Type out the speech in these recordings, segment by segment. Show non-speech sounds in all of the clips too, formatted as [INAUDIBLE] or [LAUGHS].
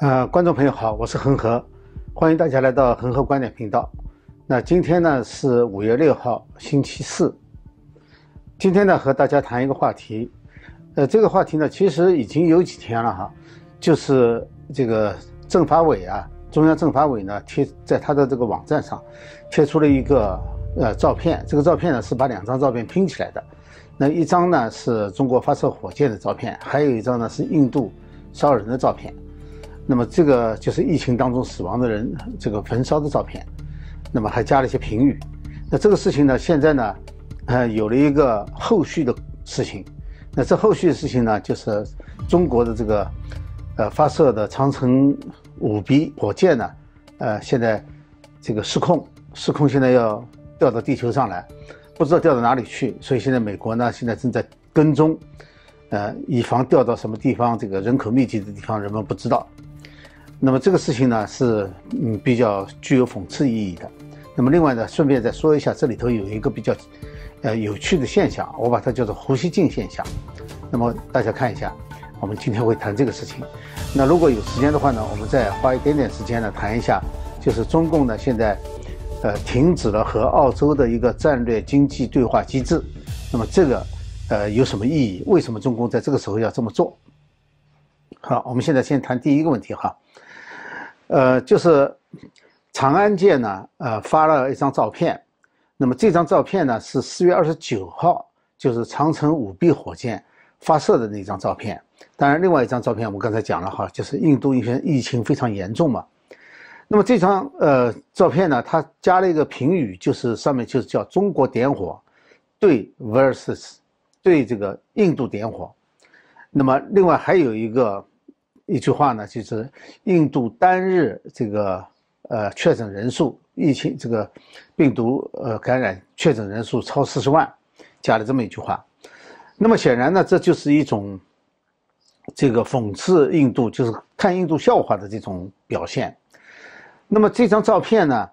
呃，观众朋友好，我是恒河，欢迎大家来到恒河观点频道。那今天呢是五月六号，星期四。今天呢和大家谈一个话题，呃，这个话题呢其实已经有几天了哈，就是这个政法委啊，中央政法委呢贴在他的这个网站上贴出了一个呃照片，这个照片呢是把两张照片拼起来的，那一张呢是中国发射火箭的照片，还有一张呢是印度烧人的照片。那么这个就是疫情当中死亡的人这个焚烧的照片，那么还加了一些评语。那这个事情呢，现在呢，呃，有了一个后续的事情。那这后续的事情呢，就是中国的这个，呃，发射的长城五 B 火箭呢，呃，现在这个失控，失控，现在要掉到地球上来，不知道掉到哪里去。所以现在美国呢，现在正在跟踪，呃，以防掉到什么地方，这个人口密集的地方，人们不知道。那么这个事情呢是嗯比较具有讽刺意义的。那么另外呢，顺便再说一下，这里头有一个比较呃有趣的现象，我把它叫做胡锡进现象。那么大家看一下，我们今天会谈这个事情。那如果有时间的话呢，我们再花一点点时间呢谈一下，就是中共呢现在呃停止了和澳洲的一个战略经济对话机制。那么这个呃有什么意义？为什么中共在这个时候要这么做？好，我们现在先谈第一个问题哈。呃，就是长安舰呢，呃，发了一张照片。那么这张照片呢，是四月二十九号，就是长城五 B 火箭发射的那张照片。当然，另外一张照片我们刚才讲了哈，就是印度因为疫情非常严重嘛。那么这张呃照片呢，它加了一个评语，就是上面就是叫“中国点火”，对 versus 对这个印度点火。那么另外还有一个。一句话呢，就是印度单日这个呃确诊人数，疫情这个病毒呃感染确诊人数超四十万，加了这么一句话。那么显然呢，这就是一种这个讽刺印度，就是看印度笑话的这种表现。那么这张照片呢，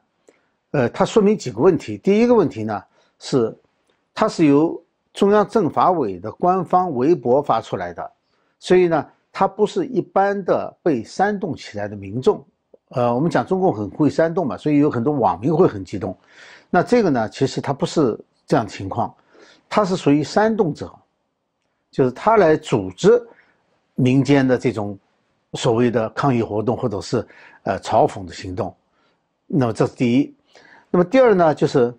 呃，它说明几个问题。第一个问题呢是，它是由中央政法委的官方微博发出来的，所以呢。它不是一般的被煽动起来的民众，呃，我们讲中共很会煽动嘛，所以有很多网民会很激动。那这个呢，其实它不是这样情况，它是属于煽动者，就是他来组织民间的这种所谓的抗议活动或者是呃嘲讽的行动。那么这是第一。那么第二呢，就是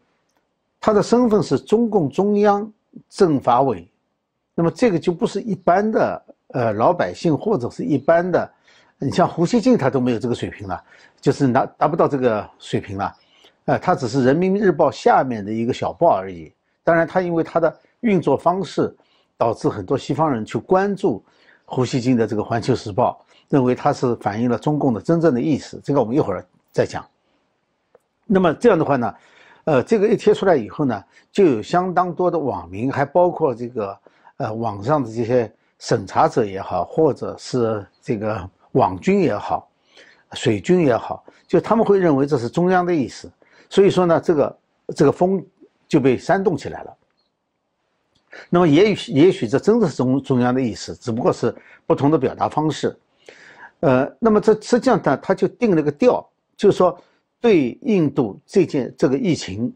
他的身份是中共中央政法委，那么这个就不是一般的。呃，老百姓或者是一般的，你像胡锡进他都没有这个水平了，就是拿达不到这个水平了，呃，他只是人民日报下面的一个小报而已。当然，他因为他的运作方式，导致很多西方人去关注胡锡进的这个环球时报，认为他是反映了中共的真正的意思。这个我们一会儿再讲。那么这样的话呢，呃，这个一贴出来以后呢，就有相当多的网民，还包括这个呃网上的这些。审查者也好，或者是这个网军也好，水军也好，就他们会认为这是中央的意思，所以说呢，这个这个风就被煽动起来了。那么也许也许这真的是中中央的意思，只不过是不同的表达方式。呃，那么这实际上呢，他就定了个调，就是说对印度这件这个疫情，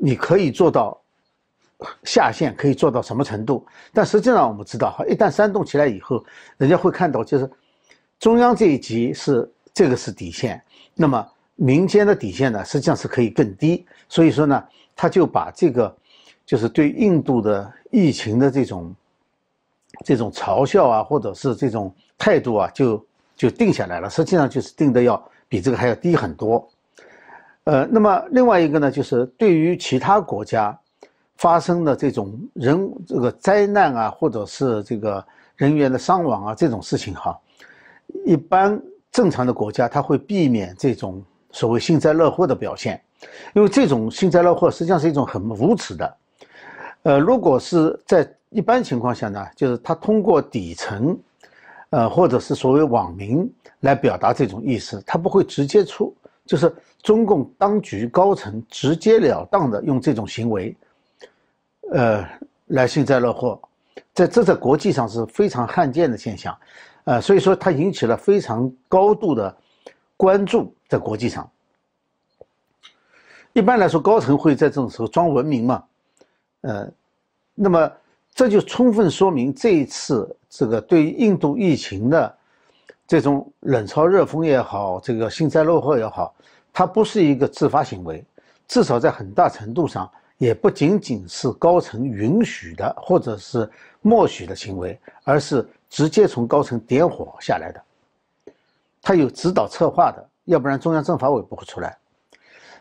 你可以做到。下限可以做到什么程度？但实际上我们知道，哈，一旦煽动起来以后，人家会看到，就是中央这一级是这个是底线，那么民间的底线呢，实际上是可以更低。所以说呢，他就把这个就是对印度的疫情的这种这种嘲笑啊，或者是这种态度啊，就就定下来了。实际上就是定的要比这个还要低很多。呃，那么另外一个呢，就是对于其他国家。发生的这种人这个灾难啊，或者是这个人员的伤亡啊，这种事情哈，一般正常的国家他会避免这种所谓幸灾乐祸的表现，因为这种幸灾乐祸实际上是一种很无耻的。呃，如果是在一般情况下呢，就是他通过底层，呃，或者是所谓网民来表达这种意思，他不会直接出，就是中共当局高层直截了当的用这种行为。呃，来幸灾乐祸，在这在国际上是非常罕见的现象，呃，所以说它引起了非常高度的关注，在国际上。一般来说，高层会在这种时候装文明嘛，呃，那么这就充分说明这一次这个对印度疫情的这种冷嘲热讽也好，这个幸灾乐祸也好，它不是一个自发行为，至少在很大程度上也不仅仅是高层允许的或者是默许的行为，而是直接从高层点火下来的，他有指导策划的，要不然中央政法委不会出来。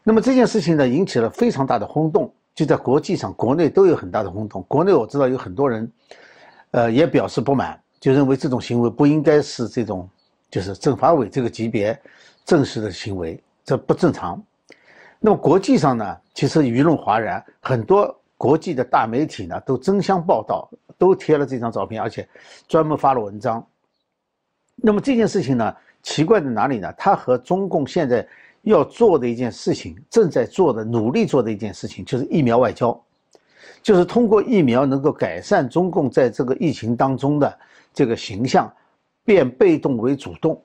那么这件事情呢，引起了非常大的轰动，就在国际上、国内都有很大的轰动。国内我知道有很多人，呃，也表示不满，就认为这种行为不应该是这种，就是政法委这个级别正式的行为，这不正常。那么国际上呢，其实舆论哗然，很多国际的大媒体呢都争相报道，都贴了这张照片，而且专门发了文章。那么这件事情呢，奇怪在哪里呢？它和中共现在。要做的一件事情，正在做的、努力做的一件事情，就是疫苗外交，就是通过疫苗能够改善中共在这个疫情当中的这个形象，变被动为主动，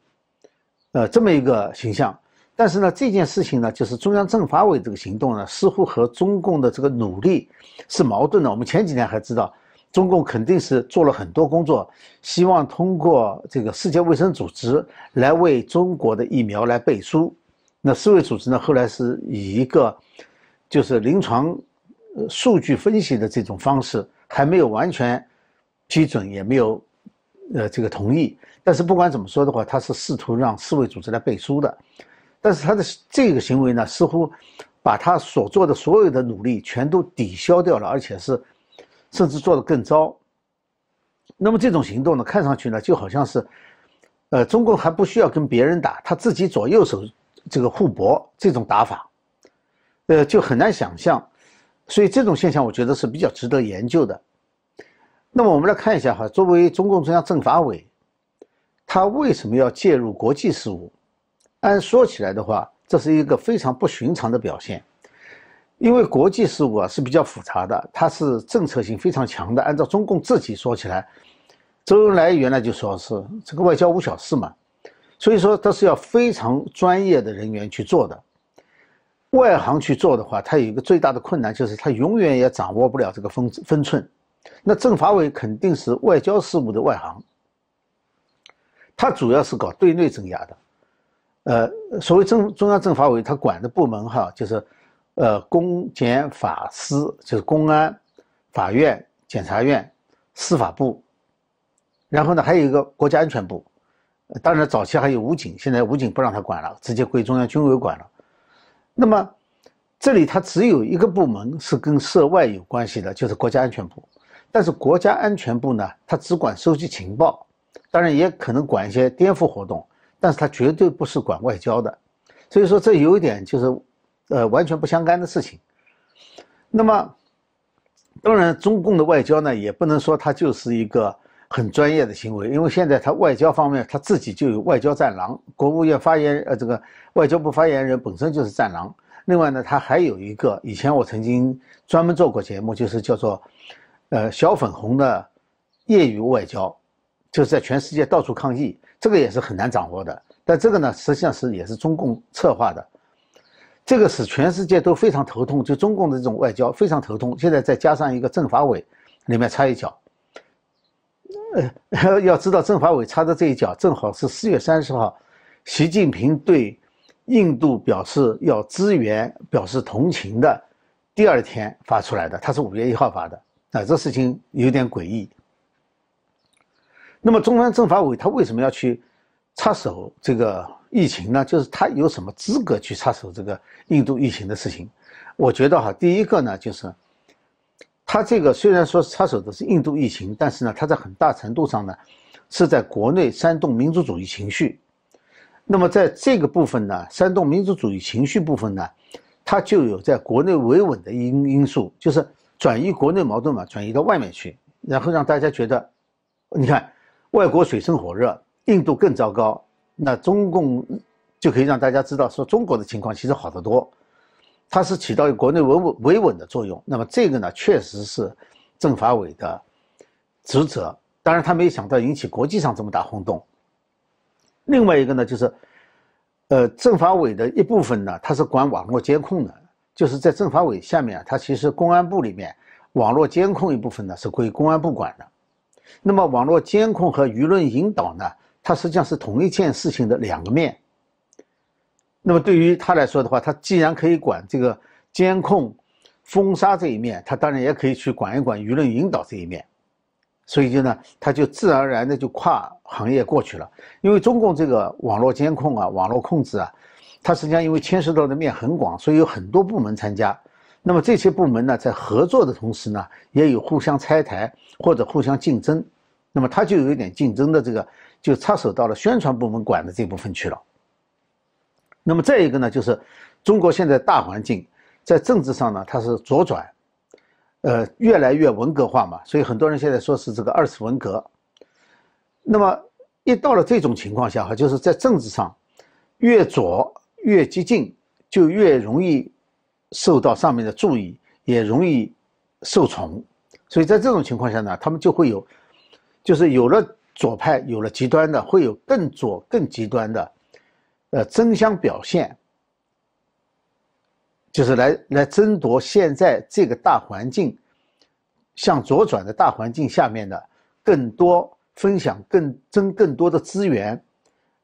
呃，这么一个形象。但是呢，这件事情呢，就是中央政法委这个行动呢，似乎和中共的这个努力是矛盾的。我们前几天还知道，中共肯定是做了很多工作，希望通过这个世界卫生组织来为中国的疫苗来背书。那世卫组织呢？后来是以一个就是临床数据分析的这种方式，还没有完全批准，也没有呃这个同意。但是不管怎么说的话，他是试图让世卫组织来背书的。但是他的这个行为呢，似乎把他所做的所有的努力全都抵消掉了，而且是甚至做得更糟。那么这种行动呢，看上去呢，就好像是呃，中共还不需要跟别人打，他自己左右手。这个互搏这种打法，呃，就很难想象，所以这种现象我觉得是比较值得研究的。那么我们来看一下哈，作为中共中央政法委，他为什么要介入国际事务？按说起来的话，这是一个非常不寻常的表现，因为国际事务啊是比较复杂的，它是政策性非常强的。按照中共自己说起来，周恩来原来就说是这个外交无小事嘛。所以说，这是要非常专业的人员去做的。外行去做的话，他有一个最大的困难，就是他永远也掌握不了这个分分寸。那政法委肯定是外交事务的外行，他主要是搞对内镇压的。呃，所谓中中央政法委，他管的部门哈，就是呃公检法司，就是公安、法院、检察院、司法部，然后呢，还有一个国家安全部。当然，早期还有武警，现在武警不让他管了，直接归中央军委管了。那么，这里他只有一个部门是跟涉外有关系的，就是国家安全部。但是国家安全部呢，他只管收集情报，当然也可能管一些颠覆活动，但是他绝对不是管外交的。所以说，这有一点就是，呃，完全不相干的事情。那么，当然，中共的外交呢，也不能说它就是一个。很专业的行为，因为现在他外交方面他自己就有外交战狼，国务院发言呃这个外交部发言人本身就是战狼。另外呢，他还有一个，以前我曾经专门做过节目，就是叫做，呃小粉红的业余外交，就是在全世界到处抗议，这个也是很难掌握的。但这个呢，实际上是也是中共策划的，这个使全世界都非常头痛，就中共的这种外交非常头痛。现在再加上一个政法委里面插一脚。呃，[LAUGHS] 要知道政法委插的这一脚，正好是四月三十号，习近平对印度表示要支援、表示同情的第二天发出来的。他是五月一号发的，啊，这事情有点诡异。那么中央政法委他为什么要去插手这个疫情呢？就是他有什么资格去插手这个印度疫情的事情？我觉得哈，第一个呢，就是。他这个虽然说插手的是印度疫情，但是呢，他在很大程度上呢，是在国内煽动民族主义情绪。那么在这个部分呢，煽动民族主义情绪部分呢，它就有在国内维稳的因因素，就是转移国内矛盾嘛，转移到外面去，然后让大家觉得，你看，外国水深火热，印度更糟糕，那中共就可以让大家知道说中国的情况其实好得多。它是起到国内维稳维稳的作用，那么这个呢，确实是政法委的职责。当然，他没想到引起国际上这么大轰动。另外一个呢，就是，呃，政法委的一部分呢，它是管网络监控的，就是在政法委下面啊，它其实公安部里面网络监控一部分呢是归公安部管的。那么网络监控和舆论引导呢，它实际上是同一件事情的两个面。那么对于他来说的话，他既然可以管这个监控、封杀这一面，他当然也可以去管一管舆论引导这一面。所以就呢，他就自然而然的就跨行业过去了。因为中共这个网络监控啊、网络控制啊，它实际上因为牵涉到的面很广，所以有很多部门参加。那么这些部门呢，在合作的同时呢，也有互相拆台或者互相竞争。那么他就有一点竞争的这个，就插手到了宣传部门管的这部分去了。那么再一个呢，就是中国现在大环境在政治上呢，它是左转。呃，越来越文革化嘛，所以很多人现在说是这个二次文革。那么一到了这种情况下哈，就是在政治上越左越激进，就越容易受到上面的注意，也容易受宠。所以在这种情况下呢，他们就会有，就是有了左派，有了极端的，会有更左更极端的，呃，争相表现。就是来来争夺现在这个大环境向左转的大环境下面的更多分享、更争更多的资源，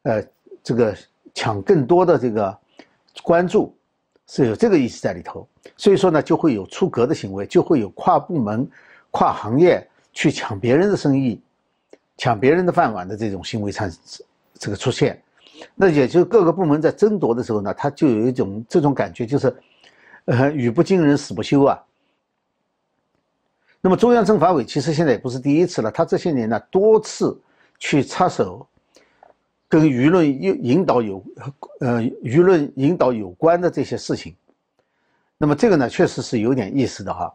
呃，这个抢更多的这个关注，是有这个意思在里头。所以说呢，就会有出格的行为，就会有跨部门、跨行业去抢别人的生意、抢别人的饭碗的这种行为产这个出现。那也就各个部门在争夺的时候呢，他就有一种这种感觉，就是。呃，语不惊人死不休啊。那么中央政法委其实现在也不是第一次了，他这些年呢多次去插手跟舆论引引导有呃舆论引导有关的这些事情。那么这个呢确实是有点意思的哈，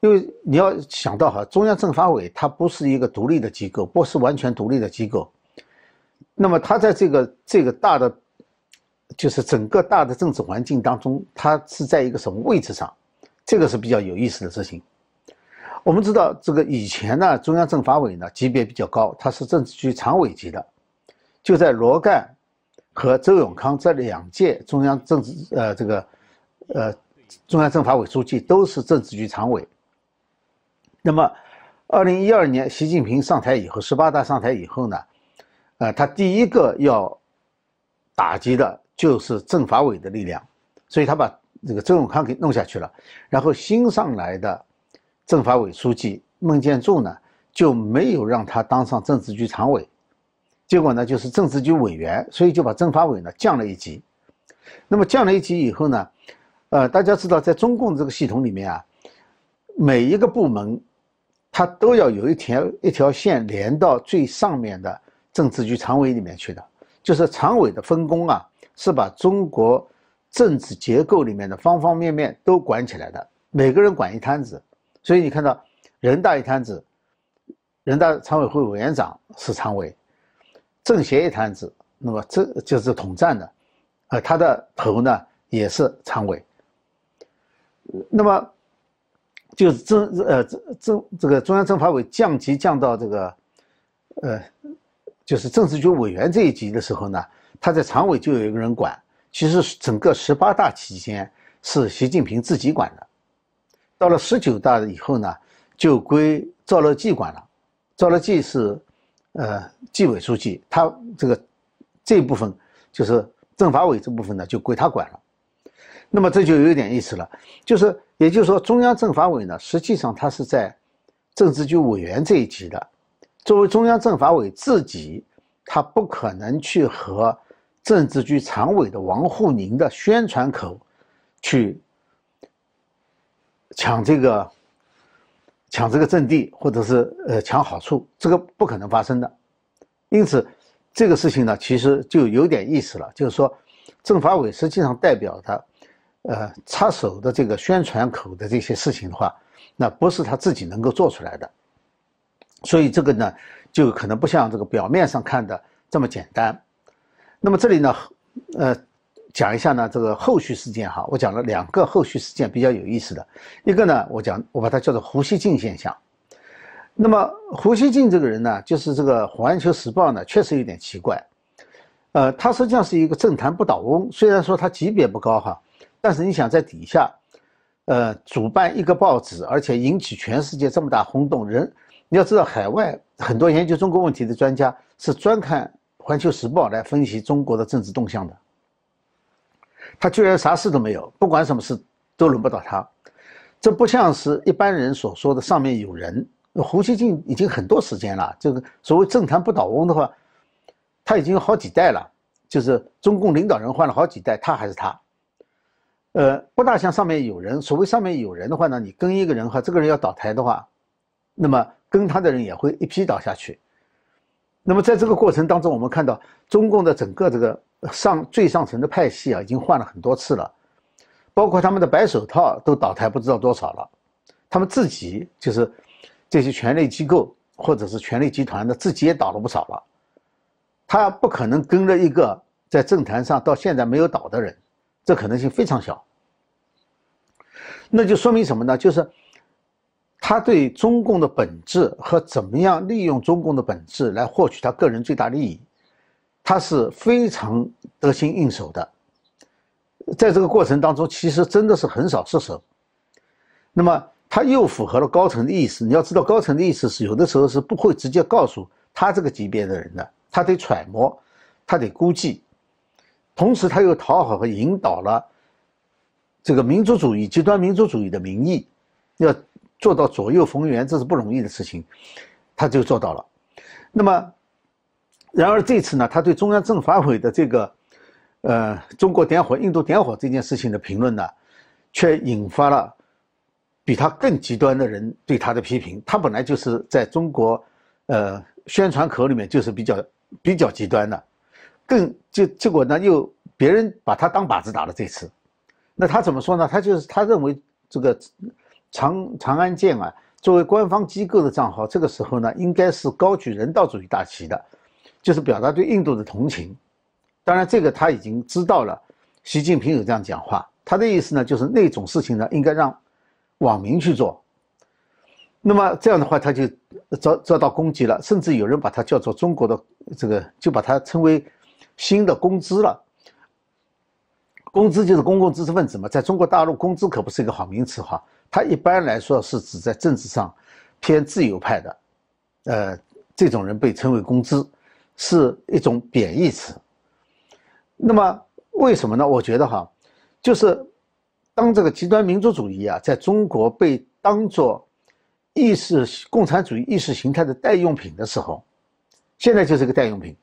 因为你要想到哈，中央政法委它不是一个独立的机构，不是完全独立的机构。那么它在这个这个大的。就是整个大的政治环境当中，它是在一个什么位置上？这个是比较有意思的事情。我们知道，这个以前呢，中央政法委呢级别比较高，它是政治局常委级的。就在罗干和周永康这两届中央政治呃这个呃中央政法委书记都是政治局常委。那么，二零一二年习近平上台以后，十八大上台以后呢，呃，他第一个要打击的。就是政法委的力量，所以他把这个周永康给弄下去了。然后新上来的政法委书记孟建柱呢，就没有让他当上政治局常委，结果呢就是政治局委员，所以就把政法委呢降了一级。那么降了一级以后呢，呃，大家知道在中共这个系统里面啊，每一个部门，它都要有一条一条线连到最上面的政治局常委里面去的，就是常委的分工啊。是把中国政治结构里面的方方面面都管起来的，每个人管一摊子，所以你看到人大一摊子，人大常委会委员长是常委，政协一摊子，那么这就是统战的，呃，他的头呢也是常委，那么就是政呃政这个中央政法委降级降到这个，呃，就是政治局委员这一级的时候呢。他在常委就有一个人管，其实整个十八大期间是习近平自己管的，到了十九大以后呢，就归赵乐际管了。赵乐际是，呃，纪委书记，他这个这一部分就是政法委这部分呢，就归他管了。那么这就有点意思了，就是也就是说，中央政法委呢，实际上他是在政治局委员这一级的，作为中央政法委自己，他不可能去和。政治局常委的王沪宁的宣传口，去抢这个抢这个阵地，或者是呃抢好处，这个不可能发生的。因此，这个事情呢，其实就有点意思了，就是说，政法委实际上代表的，呃，插手的这个宣传口的这些事情的话，那不是他自己能够做出来的。所以这个呢，就可能不像这个表面上看的这么简单。那么这里呢，呃，讲一下呢这个后续事件哈，我讲了两个后续事件比较有意思的，一个呢我讲我把它叫做胡锡进现象。那么胡锡进这个人呢，就是这个《环球时报》呢确实有点奇怪，呃，他实际上是一个政坛不倒翁，虽然说他级别不高哈，但是你想在底下，呃，主办一个报纸，而且引起全世界这么大轰动，人你要知道，海外很多研究中国问题的专家是专看《环球时报》来分析中国的政治动向的。他居然啥事都没有，不管什么事都轮不到他，这不像是一般人所说的上面有人。胡锡进已经很多时间了，这个所谓政坛不倒翁的话，他已经有好几代了，就是中共领导人换了好几代，他还是他。呃，不大像上面有人。所谓上面有人的话呢，你跟一个人哈，这个人要倒台的话，那么跟他的人也会一批倒下去。那么在这个过程当中，我们看到中共的整个这个上最上层的派系啊，已经换了很多次了，包括他们的白手套都倒台不知道多少了，他们自己就是这些权力机构或者是权力集团的自己也倒了不少了，他不可能跟着一个在政坛上到现在没有倒的人，这可能性非常小。那就说明什么呢？就是。他对中共的本质和怎么样利用中共的本质来获取他个人最大利益，他是非常得心应手的。在这个过程当中，其实真的是很少失手。那么他又符合了高层的意思。你要知道，高层的意思是有的时候是不会直接告诉他这个级别的人的，他得揣摩，他得估计，同时他又讨好和引导了这个民族主义、极端民族主义的名义，要。做到左右逢源，这是不容易的事情，他就做到了。那么，然而这次呢，他对中央政法委的这个，呃，中国点火、印度点火这件事情的评论呢，却引发了比他更极端的人对他的批评。他本来就是在中国，呃，宣传口里面就是比较比较极端的，更就结果呢，又别人把他当靶子打了。这次，那他怎么说呢？他就是他认为这个。长长安舰啊，作为官方机构的账号，这个时候呢，应该是高举人道主义大旗的，就是表达对印度的同情。当然，这个他已经知道了，习近平有这样讲话，他的意思呢，就是那种事情呢，应该让网民去做。那么这样的话，他就遭遭到攻击了，甚至有人把他叫做中国的这个，就把他称为新的工资了。工资就是公共知识分子嘛，在中国大陆，工资可不是一个好名词哈。它一般来说是指在政治上偏自由派的，呃，这种人被称为工资，是一种贬义词。那么为什么呢？我觉得哈，就是当这个极端民族主义啊，在中国被当作意识共产主义意识形态的代用品的时候，现在就是个代用品。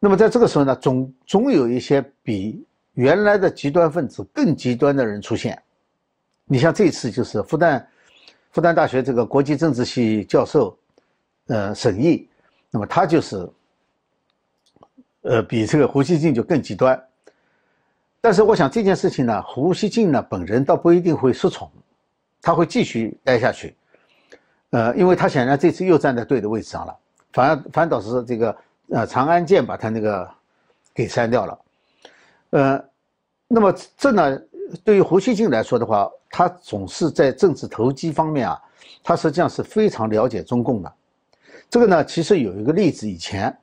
那么在这个时候呢，总总有一些比原来的极端分子更极端的人出现。你像这次就是复旦，复旦大学这个国际政治系教授，呃，沈毅，那么他就是，呃，比这个胡锡进就更极端。但是我想这件事情呢，胡锡进呢本人倒不一定会失宠，他会继续待下去，呃，因为他显然这次又站在对的位置上了，反而反倒是这个呃长安舰把他那个给删掉了，呃，那么这呢？对于胡锡进来说的话，他总是在政治投机方面啊，他实际上是非常了解中共的。这个呢，其实有一个例子，以前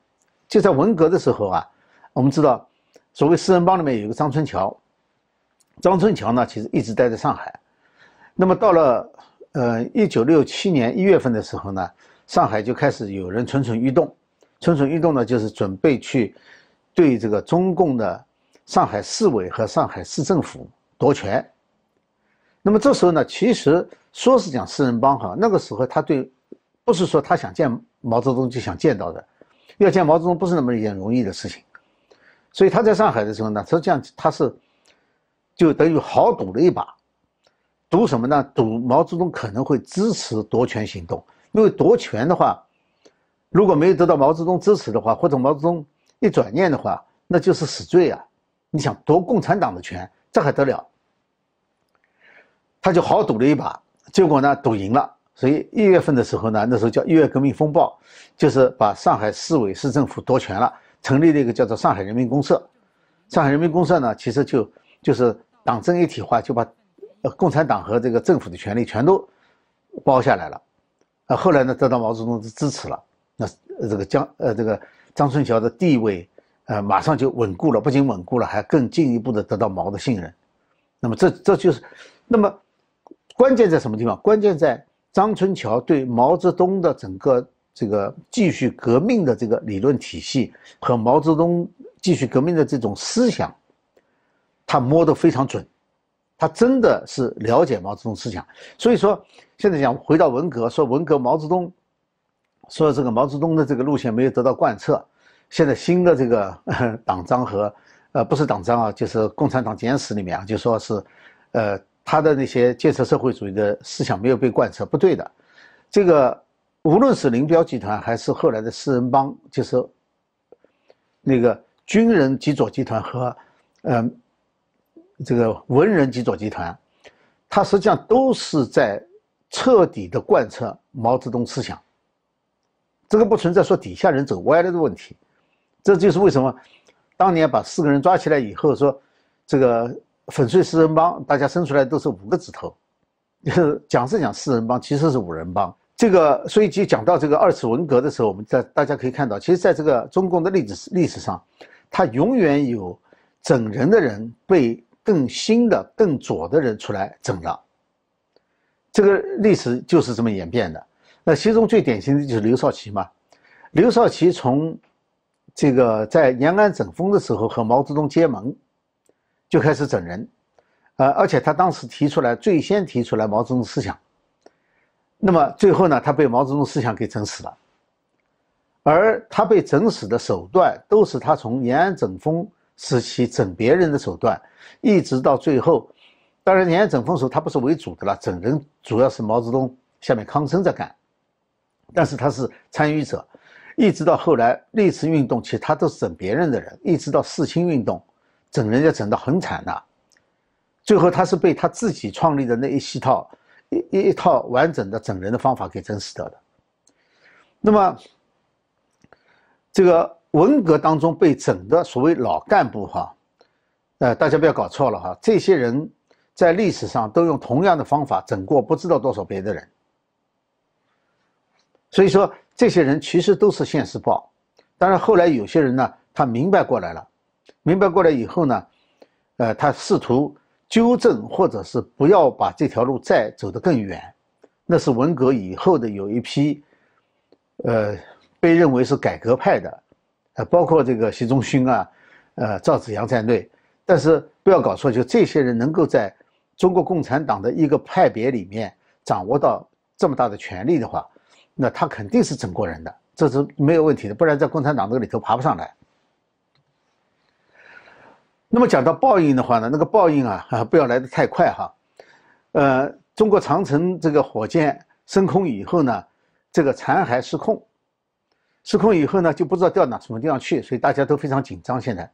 就在文革的时候啊，我们知道，所谓四人帮里面有一个张春桥，张春桥呢，其实一直待在上海。那么到了呃一九六七年一月份的时候呢，上海就开始有人蠢蠢欲动，蠢蠢欲动呢，就是准备去对这个中共的上海市委和上海市政府。夺权，那么这时候呢，其实说是讲四人帮哈，那个时候他对，不是说他想见毛泽东就想见到的，要见毛泽东不是那么一件容易的事情，所以他在上海的时候呢，实际上他是就等于豪赌了一把，赌什么呢？赌毛泽东可能会支持夺权行动，因为夺权的话，如果没有得到毛泽东支持的话，或者毛泽东一转念的话，那就是死罪啊！你想夺共产党的权？这还得了？他就好赌了一把，结果呢，赌赢了。所以一月份的时候呢，那时候叫一月革命风暴，就是把上海市委市政府夺权了，成立了一个叫做上海人民公社。上海人民公社呢，其实就就是党政一体化，就把共产党和这个政府的权利全都包下来了。啊，后来呢，得到毛泽东的支持了。那这个江呃这个张春桥的地位，呃，马上就稳固了，不仅稳固了，还更进一步的得到毛的信任。那么这这就是，那么关键在什么地方？关键在张春桥对毛泽东的整个这个继续革命的这个理论体系和毛泽东继续革命的这种思想，他摸得非常准，他真的是了解毛泽东思想。所以说，现在讲回到文革，说文革毛泽东说这个毛泽东的这个路线没有得到贯彻。现在新的这个 [LAUGHS] 党章和，呃，不是党章啊，就是《共产党简史》里面啊，就说是，呃，他的那些建设社会主义的思想没有被贯彻，不对的。这个无论是林彪集团还是后来的四人帮，就是那个军人极左集团和，嗯，这个文人极左集团，他实际上都是在彻底的贯彻毛泽东思想。这个不存在说底下人走歪了的问题。这就是为什么当年把四个人抓起来以后说，这个粉碎四人帮，大家生出来都是五个指头。就 [LAUGHS] 是讲是讲四人帮，其实是五人帮。这个所以就讲到这个二次文革的时候，我们在大家可以看到，其实在这个中共的历史历史上，它永远有整人的人被更新的、更左的人出来整了。这个历史就是这么演变的。那其中最典型的就是刘少奇嘛，刘少奇从。这个在延安整风的时候和毛泽东结盟，就开始整人，呃，而且他当时提出来最先提出来毛泽东思想，那么最后呢，他被毛泽东思想给整死了，而他被整死的手段都是他从延安整风时期整别人的手段，一直到最后，当然延安整风时候他不是为主的了，整人主要是毛泽东下面康生在干，但是他是参与者。一直到后来历次运动，其实他都是整别人的人。一直到四清运动，整人家整得很惨的，最后他是被他自己创立的那一系套一一套完整的整人的方法给整死掉的。那么，这个文革当中被整的所谓老干部哈，呃，大家不要搞错了哈，这些人在历史上都用同样的方法整过不知道多少别的人，所以说。这些人其实都是现世报，当然后来有些人呢，他明白过来了，明白过来以后呢，呃，他试图纠正或者是不要把这条路再走得更远，那是文革以后的有一批，呃，被认为是改革派的，呃，包括这个习仲勋啊，呃，赵紫阳在内，但是不要搞错，就这些人能够在中国共产党的一个派别里面掌握到这么大的权力的话。那他肯定是整过人的，这是没有问题的，不然在共产党这个里头爬不上来。那么讲到报应的话呢，那个报应啊，啊不要来得太快哈。呃，中国长城这个火箭升空以后呢，这个残骸失控，失控以后呢就不知道掉哪什么地方去，所以大家都非常紧张。现在，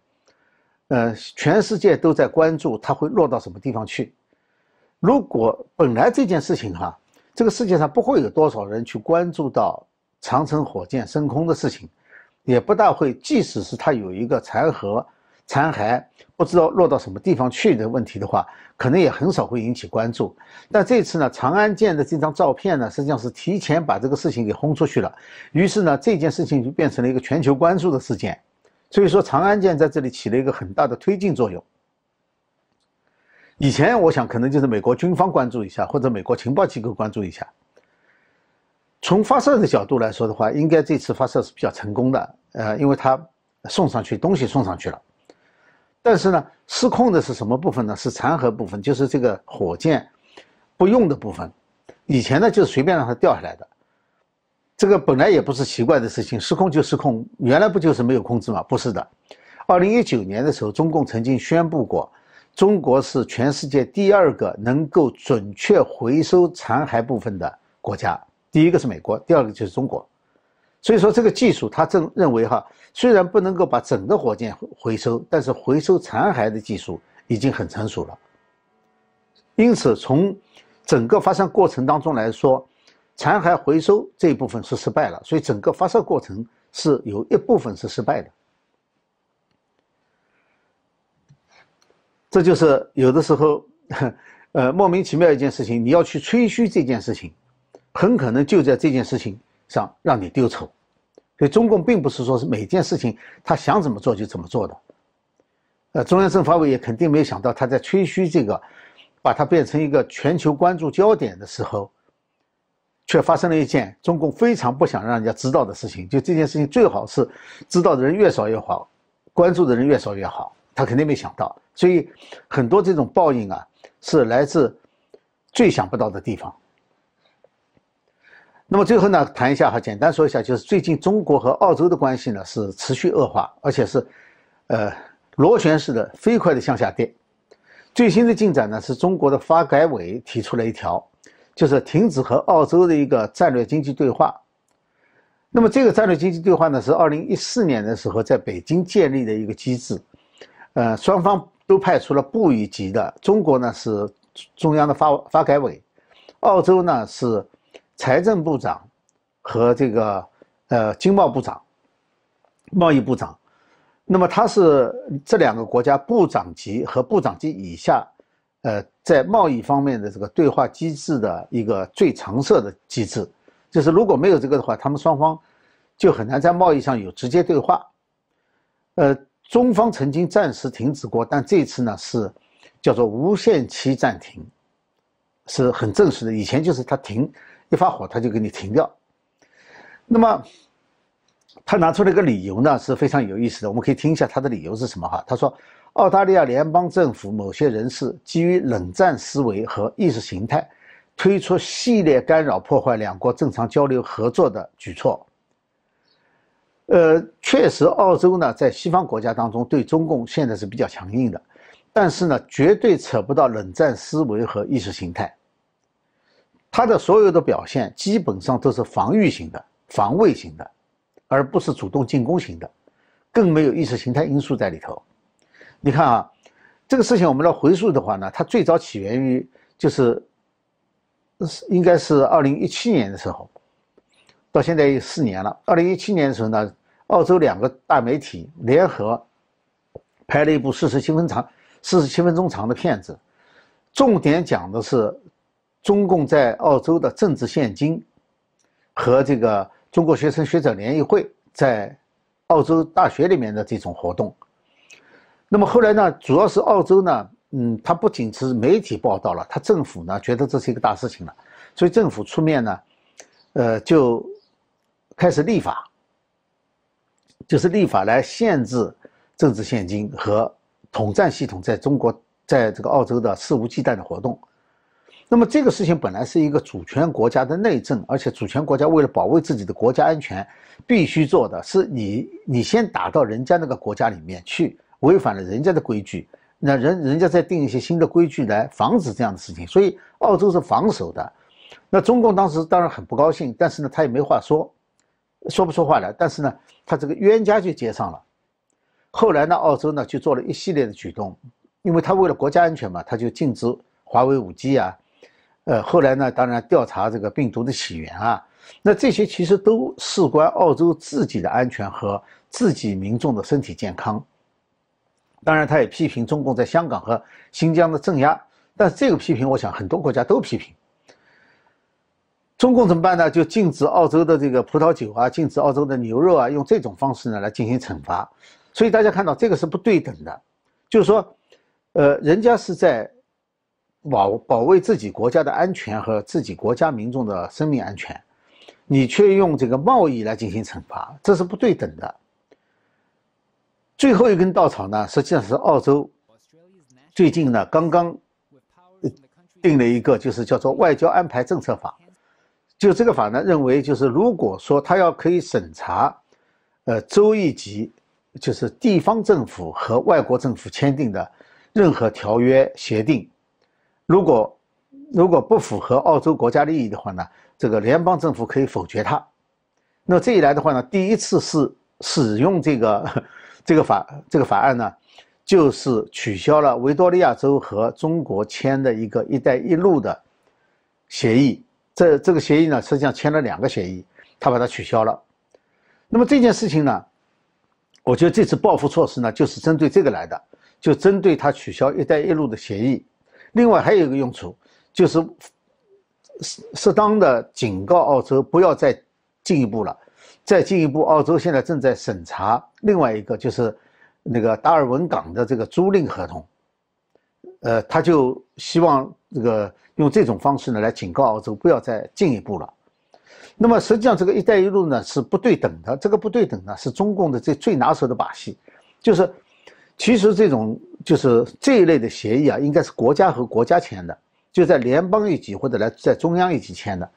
呃，全世界都在关注它会落到什么地方去。如果本来这件事情哈。这个世界上不会有多少人去关注到长城火箭升空的事情，也不大会。即使是它有一个残骸、残骸不知道落到什么地方去的问题的话，可能也很少会引起关注。但这次呢，长安舰的这张照片呢，实际上是提前把这个事情给轰出去了。于是呢，这件事情就变成了一个全球关注的事件。所以说，长安舰在这里起了一个很大的推进作用。以前我想可能就是美国军方关注一下，或者美国情报机构关注一下。从发射的角度来说的话，应该这次发射是比较成功的，呃，因为它送上去东西送上去了。但是呢，失控的是什么部分呢？是残骸部分，就是这个火箭不用的部分。以前呢，就是随便让它掉下来的，这个本来也不是奇怪的事情，失控就失控，原来不就是没有控制吗？不是的。二零一九年的时候，中共曾经宣布过。中国是全世界第二个能够准确回收残骸部分的国家，第一个是美国，第二个就是中国。所以说这个技术，他正认为哈，虽然不能够把整个火箭回收，但是回收残骸的技术已经很成熟了。因此，从整个发射过程当中来说，残骸回收这一部分是失败了，所以整个发射过程是有一部分是失败的。这就是有的时候，[LAUGHS] 呃，莫名其妙一件事情，你要去吹嘘这件事情，很可能就在这件事情上让你丢丑，所以中共并不是说是每件事情他想怎么做就怎么做的。呃，中央政法委也肯定没有想到他在吹嘘这个，把它变成一个全球关注焦点的时候，却发生了一件中共非常不想让人家知道的事情。就这件事情最好是知道的人越少越好，关注的人越少越好。他肯定没想到，所以很多这种报应啊，是来自最想不到的地方。那么最后呢，谈一下哈，简单说一下，就是最近中国和澳洲的关系呢是持续恶化，而且是，呃，螺旋式的飞快的向下跌。最新的进展呢，是中国的发改委提出了一条，就是停止和澳洲的一个战略经济对话。那么这个战略经济对话呢，是二零一四年的时候在北京建立的一个机制，呃，双方都派出了部一级的，中国呢是中央的发发改委，澳洲呢是。财政部长和这个呃经贸部长、贸易部长，那么他是这两个国家部长级和部长级以下，呃，在贸易方面的这个对话机制的一个最常设的机制。就是如果没有这个的话，他们双方就很难在贸易上有直接对话。呃，中方曾经暂时停止过，但这次呢是叫做无限期暂停，是很正式的。以前就是他停。一发火他就给你停掉，那么他拿出了一个理由呢，是非常有意思的。我们可以听一下他的理由是什么哈？他说，澳大利亚联邦政府某些人士基于冷战思维和意识形态，推出系列干扰破坏两国正常交流合作的举措。呃，确实，澳洲呢在西方国家当中对中共现在是比较强硬的，但是呢，绝对扯不到冷战思维和意识形态。他的所有的表现基本上都是防御型的、防卫型的，而不是主动进攻型的，更没有意识形态因素在里头。你看啊，这个事情我们来回溯的话呢，它最早起源于就是，是应该是二零一七年的时候，到现在有四年了。二零一七年的时候呢，澳洲两个大媒体联合拍了一部四十七分长、四十七分钟长的片子，重点讲的是。中共在澳洲的政治现金，和这个中国学生学者联谊会在澳洲大学里面的这种活动，那么后来呢，主要是澳洲呢，嗯，它不仅是媒体报道了，它政府呢觉得这是一个大事情了，所以政府出面呢，呃，就开始立法，就是立法来限制政治现金和统战系统在中国在这个澳洲的肆无忌惮的活动。那么这个事情本来是一个主权国家的内政，而且主权国家为了保卫自己的国家安全，必须做的是你你先打到人家那个国家里面去，违反了人家的规矩，那人人家再定一些新的规矩来防止这样的事情。所以澳洲是防守的，那中共当时当然很不高兴，但是呢他也没话说，说不出话来。但是呢他这个冤家就结上了。后来呢澳洲呢就做了一系列的举动，因为他为了国家安全嘛，他就禁止华为五 G 啊。呃，后来呢，当然调查这个病毒的起源啊，那这些其实都事关澳洲自己的安全和自己民众的身体健康。当然，他也批评中共在香港和新疆的镇压，但是这个批评，我想很多国家都批评。中共怎么办呢？就禁止澳洲的这个葡萄酒啊，禁止澳洲的牛肉啊，用这种方式呢来进行惩罚。所以大家看到这个是不对等的，就是说，呃，人家是在。保保卫自己国家的安全和自己国家民众的生命安全，你却用这个贸易来进行惩罚，这是不对等的。最后一根稻草呢，实际上是澳洲最近呢刚刚定了一个，就是叫做外交安排政策法。就这个法呢，认为就是如果说他要可以审查，呃，州一级就是地方政府和外国政府签订的任何条约协定。如果如果不符合澳洲国家利益的话呢，这个联邦政府可以否决它。那这一来的话呢，第一次是使用这个 [LAUGHS] 这个法这个法案呢，就是取消了维多利亚州和中国签的一个“一带一路”的协议。这这个协议呢，实际上签了两个协议，他把它取消了。那么这件事情呢，我觉得这次报复措施呢，就是针对这个来的，就针对他取消“一带一路”的协议。另外还有一个用处，就是适适当的警告澳洲不要再进一步了，再进一步，澳洲现在正在审查另外一个，就是那个达尔文港的这个租赁合同。呃，他就希望这个用这种方式呢来警告澳洲不要再进一步了。那么实际上，这个“一带一路”呢是不对等的。这个不对等呢是中共的这最拿手的把戏，就是其实这种就是这一类的协议啊，应该是国家和国家签的，就在联邦一级或者来在中央一级签的。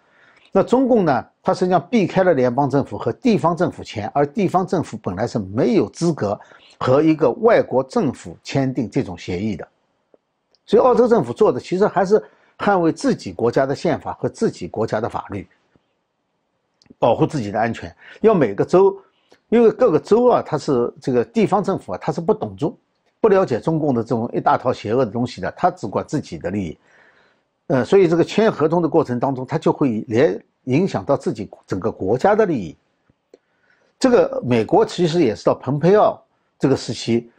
那中共呢，它实际上避开了联邦政府和地方政府签，而地方政府本来是没有资格和一个外国政府签订这种协议的。所以，澳洲政府做的其实还是捍卫自己国家的宪法和自己国家的法律。保护自己的安全，要每个州，因为各个州啊，它是这个地方政府啊，它是不懂中，不了解中共的这种一大套邪恶的东西的，他只管自己的利益，呃，所以这个签合同的过程当中，他就会连影响到自己整个国家的利益。这个美国其实也是到蓬佩奥这个时期，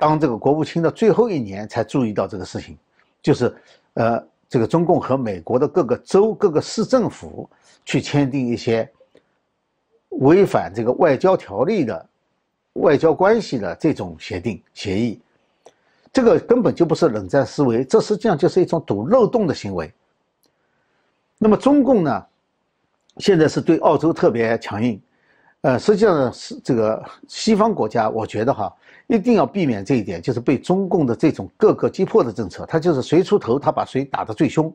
当这个国务卿的最后一年才注意到这个事情，就是呃，这个中共和美国的各个州、各个市政府。去签订一些违反这个外交条例的外交关系的这种协定协议，这个根本就不是冷战思维，这实际上就是一种堵漏洞的行为。那么中共呢，现在是对澳洲特别强硬，呃，实际上是这个西方国家，我觉得哈，一定要避免这一点，就是被中共的这种各个击破的政策，他就是谁出头，他把谁打得最凶，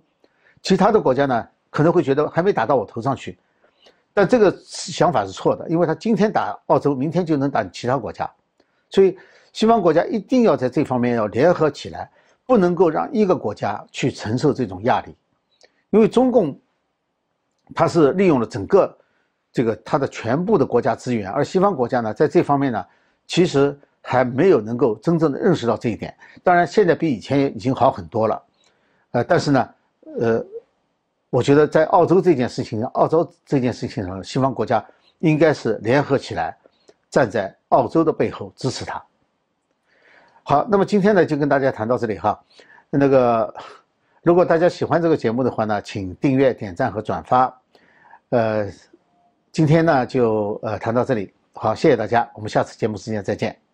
其他的国家呢？可能会觉得还没打到我头上去，但这个想法是错的，因为他今天打澳洲，明天就能打其他国家，所以西方国家一定要在这方面要联合起来，不能够让一个国家去承受这种压力，因为中共他是利用了整个这个他的全部的国家资源，而西方国家呢，在这方面呢，其实还没有能够真正的认识到这一点。当然，现在比以前已经好很多了，呃，但是呢，呃。我觉得在澳洲这件事情上，澳洲这件事情上，西方国家应该是联合起来，站在澳洲的背后支持他。好，那么今天呢就跟大家谈到这里哈。那个，如果大家喜欢这个节目的话呢，请订阅、点赞和转发。呃，今天呢就呃谈到这里，好，谢谢大家，我们下次节目时间再见。